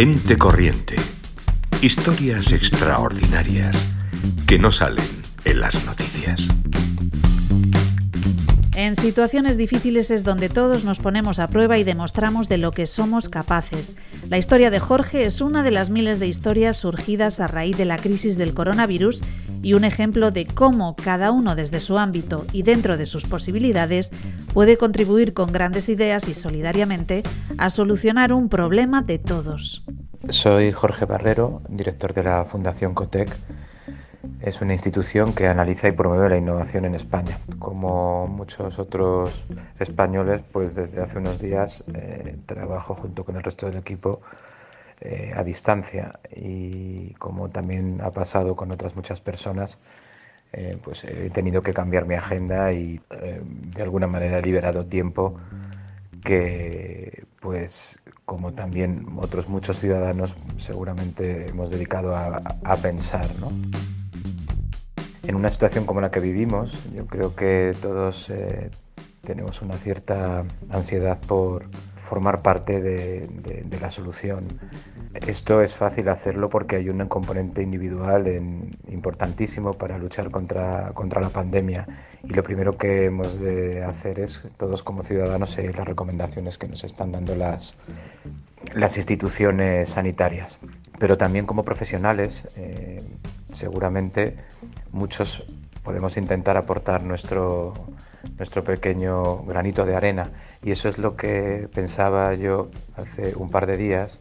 Gente corriente. Historias extraordinarias que no salen en las noticias. En situaciones difíciles es donde todos nos ponemos a prueba y demostramos de lo que somos capaces. La historia de Jorge es una de las miles de historias surgidas a raíz de la crisis del coronavirus y un ejemplo de cómo cada uno desde su ámbito y dentro de sus posibilidades puede contribuir con grandes ideas y solidariamente a solucionar un problema de todos. Soy Jorge Barrero, director de la Fundación Cotec es una institución que analiza y promueve la innovación en España. Como muchos otros españoles, pues desde hace unos días eh, trabajo junto con el resto del equipo eh, a distancia y como también ha pasado con otras muchas personas, eh, pues he tenido que cambiar mi agenda y de alguna manera he liberado tiempo que pues como también otros muchos ciudadanos seguramente hemos dedicado a, a pensar, ¿no? en una situación como la que vivimos, yo creo que todos eh, tenemos una cierta ansiedad por formar parte de, la solución. Esto es fácil hacerlo porque hay un componente individual importantísimo para luchar contra, contra la pandemia y lo primero que hemos de hacer es todos como ciudadanos seguir las recomendaciones que nos están dando las, las instituciones sanitarias. Pero también como profesionales, eh, seguramente muchos podemos intentar aportar nuestro, nuestro pequeño granito de arena. Y eso es lo que pensaba yo hace un par de días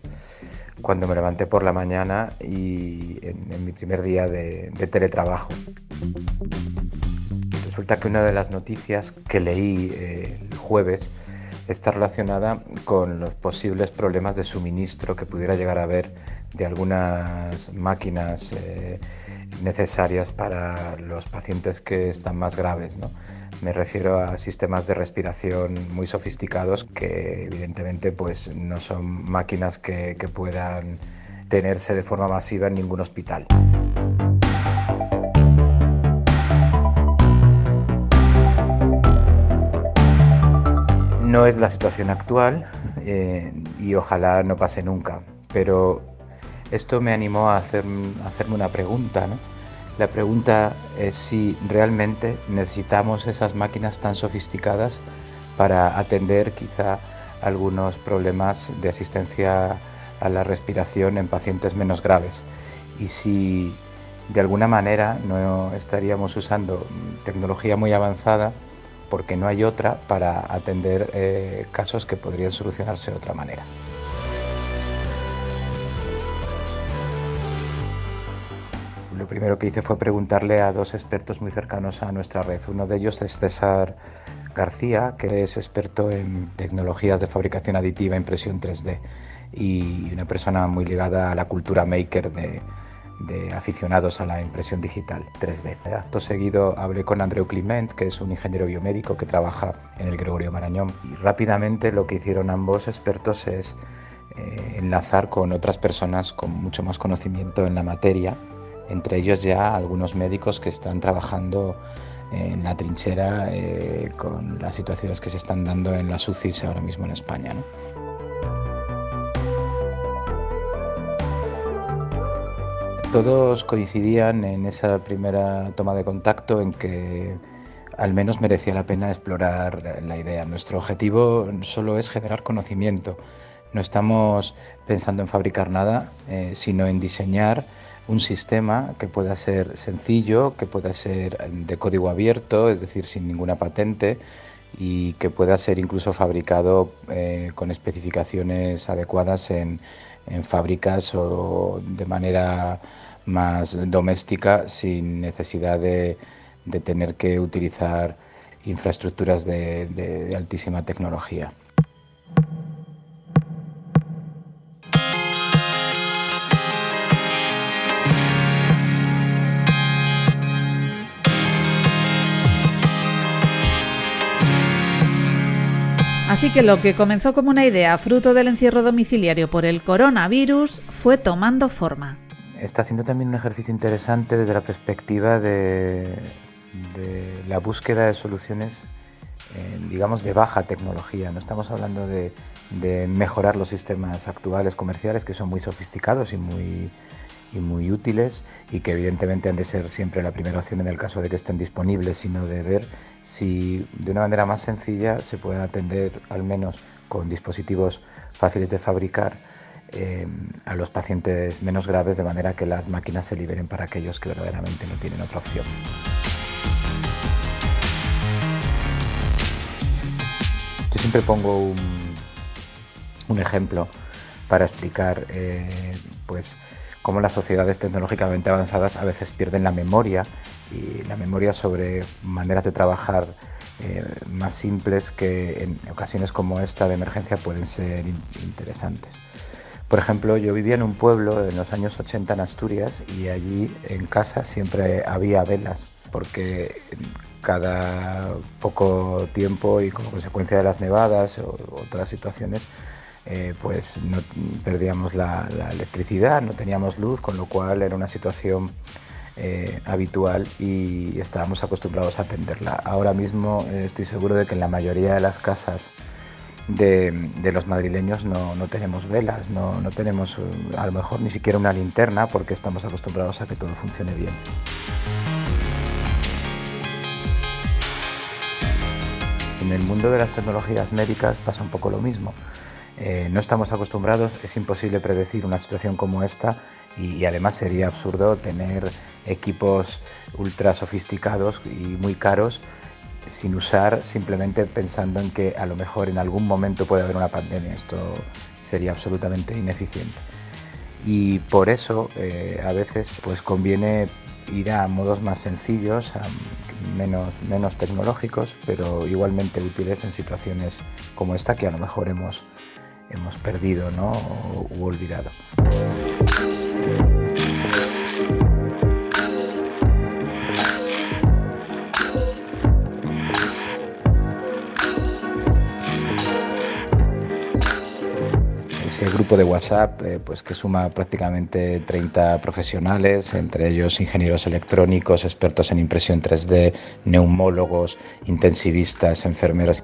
cuando me levanté por la mañana y en, mi primer día de, teletrabajo. Resulta que una de las noticias que leí eh, el jueves está relacionada con los posibles problemas de suministro que pudiera llegar a haber de algunas máquinas eh, necesarias para los pacientes que están más graves. ¿no? Me refiero a sistemas de respiración muy sofisticados que evidentemente pues, no son máquinas que, puedan tenerse de forma masiva en ningún hospital. No es la situación actual eh, y ojalá no pase nunca, pero esto me animó a, hacer, hacerme una pregunta. La pregunta es si realmente necesitamos esas máquinas tan sofisticadas para atender quizá algunos problemas de asistencia a la respiración en pacientes menos graves y si de alguna manera no estaríamos usando tecnología muy avanzada porque no hay otra para atender eh, casos que podrían solucionarse de otra manera. Lo primero que hice fue preguntarle a dos expertos muy cercanos a nuestra red. Uno de ellos es César García, que es experto en tecnologías de fabricación aditiva, e impresión 3D, y una persona muy ligada a la cultura maker de, aficionados a la impresión digital 3D. Acto seguido hablé con Andreu Climent, que es un ingeniero biomédico que trabaja en el Gregorio Marañón. Y rápidamente lo que hicieron ambos expertos es eh, enlazar con otras personas con mucho más conocimiento en la materia, entre ellos ya algunos médicos que están trabajando en la trinchera eh, con las situaciones que se están dando en las UCIs ahora mismo en España. Todos coincidían en esa primera toma de contacto en que al menos merecía la pena explorar la idea. Nuestro objetivo solo es generar conocimiento. No estamos pensando en fabricar nada, eh, sino en diseñar un sistema que pueda ser sencillo, que pueda ser de código abierto, es decir, sin ninguna patente, y que pueda ser incluso fabricado eh, con especificaciones adecuadas en, en fábricas o de manera más doméstica sin necesidad de, de tener que utilizar infraestructuras de altísima tecnología. Así que lo que comenzó como una idea fruto del encierro domiciliario por el coronavirus fue tomando forma. Está siendo también un ejercicio interesante desde la perspectiva de, la búsqueda de soluciones digamos, de baja tecnología. No estamos hablando de, de, mejorar los sistemas actuales comerciales que son muy sofisticados y muy, y muy útiles y que evidentemente han de ser siempre la primera opción en el caso de que estén disponibles, sino de ver si de una manera más sencilla se puede atender al menos con dispositivos fáciles de fabricar eh, a los pacientes menos graves de manera que las máquinas se liberen para aquellos que verdaderamente no tienen otra opción. Yo siempre pongo un, un ejemplo para explicar eh, pues cómo las sociedades tecnológicamente avanzadas a veces pierden la memoria y la memoria sobre maneras de trabajar eh, más simples que en ocasiones como esta de emergencia pueden ser interesantes. Por ejemplo, yo vivía en un pueblo en los años 80 en Asturias y allí en casa siempre había velas porque cada poco tiempo y como consecuencia de las nevadas o otras situaciones eh, pues perdíamos la, electricidad, no teníamos luz, con lo cual era una situación eh, habitual y estábamos acostumbrados a atenderla. Ahora mismo eh, estoy seguro de que en la mayoría de las casas de, los madrileños no, tenemos velas, no, no, tenemos a lo mejor ni siquiera una linterna porque estamos acostumbrados a que todo funcione bien. En el mundo de las tecnologías médicas pasa un poco lo mismo. Eh, no estamos acostumbrados, es imposible predecir una situación como esta y, además sería absurdo tener equipos ultra sofisticados y muy caros sin usar simplemente pensando en que a lo mejor en algún momento puede haber una pandemia. Esto sería absolutamente ineficiente. Y por eso eh, a veces pues conviene ir a modos más sencillos, menos, menos tecnológicos, pero igualmente útiles en situaciones como esta que a lo mejor hemos hemos perdido ¿no? u olvidado. ese grupo de WhatsApp eh, pues que suma prácticamente 30 profesionales, entre ellos ingenieros electrónicos, expertos en impresión 3D, neumólogos, intensivistas, enfermeros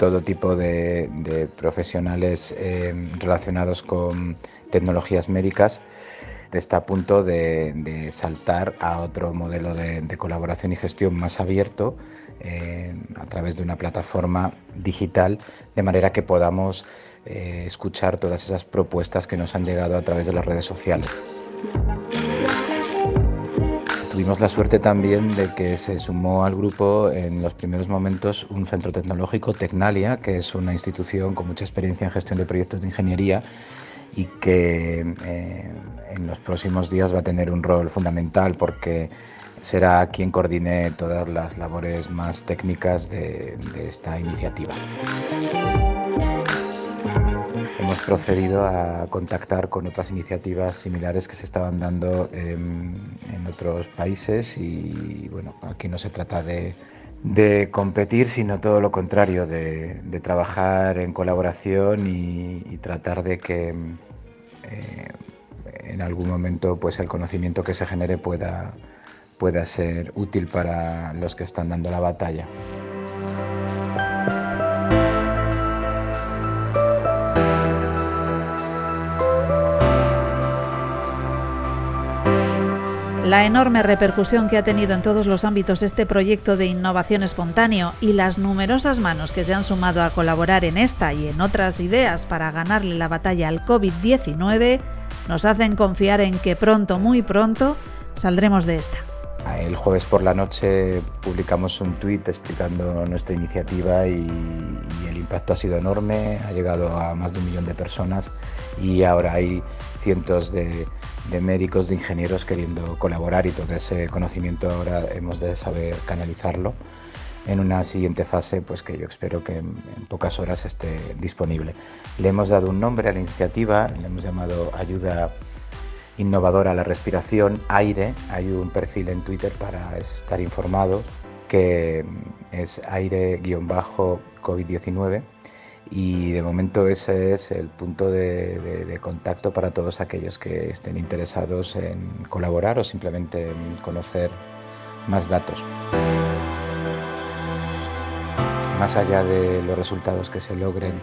todo tipo de, profesionales eh, relacionados con tecnologías médicas está a punto de, saltar a otro modelo de, colaboración y gestión más abierto eh, a través de una plataforma digital, de manera que podamos eh, escuchar todas esas propuestas que nos han llegado a través de las redes sociales. Tuvimos la suerte también de que se sumó al grupo en los primeros momentos un centro tecnológico, Tecnalia, que es una institución con mucha experiencia en gestión de proyectos de ingeniería y que eh, en los próximos días va a tener un rol fundamental porque será quien coordine todas las labores más técnicas de esta iniciativa hemos procedido a contactar con otras iniciativas similares que se estaban dando en, otros países y bueno, aquí no se trata de, competir, sino todo lo contrario, de, trabajar en colaboración y, tratar de que eh, en algún momento pues el conocimiento que se genere pueda, pueda ser útil para los que están dando la batalla. La enorme repercusión que ha tenido en todos los ámbitos este proyecto de innovación espontáneo y las numerosas manos que se han sumado a colaborar en esta y en otras ideas para ganarle la batalla al COVID-19 nos hacen confiar en que pronto, muy pronto, saldremos de esta. El jueves por la noche publicamos un tuit explicando nuestra iniciativa y, y, el impacto ha sido enorme, ha llegado a más de un millón de personas y ahora hay cientos de, de médicos, de ingenieros queriendo colaborar y todo ese conocimiento ahora hemos de saber canalizarlo en una siguiente fase pues que yo espero que en, pocas horas esté disponible. Le hemos dado un nombre a la iniciativa, le hemos llamado Ayuda Innovadora a la Respiración, AIRE, hay un perfil en Twitter para estar informados que es aire-covid-19 y de momento ese es el punto de, contacto para todos aquellos que estén interesados en colaborar o simplemente en conocer más datos. más allá de los resultados que se logren,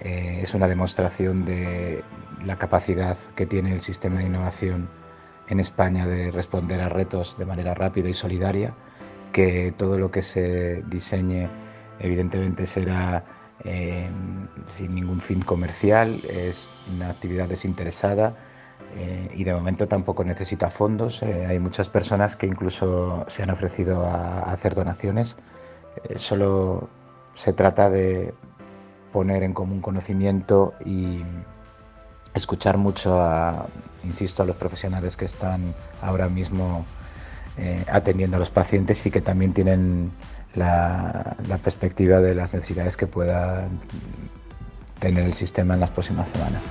eh, es una demostración de la capacidad que tiene el sistema de innovación en España de responder a retos de manera rápida y solidaria, que todo lo que se diseñe evidentemente será eh, sin ningún fin comercial, es una actividad desinteresada eh, y de momento tampoco necesita fondos. Eh, hay muchas personas que incluso se han ofrecido a, hacer donaciones. solo se trata de poner en común conocimiento y escuchar mucho insisto, a los profesionales que están ahora mismo atendiendo a los pacientes y que también tienen la, perspectiva de las necesidades que pueda tener el sistema en las próximas semanas.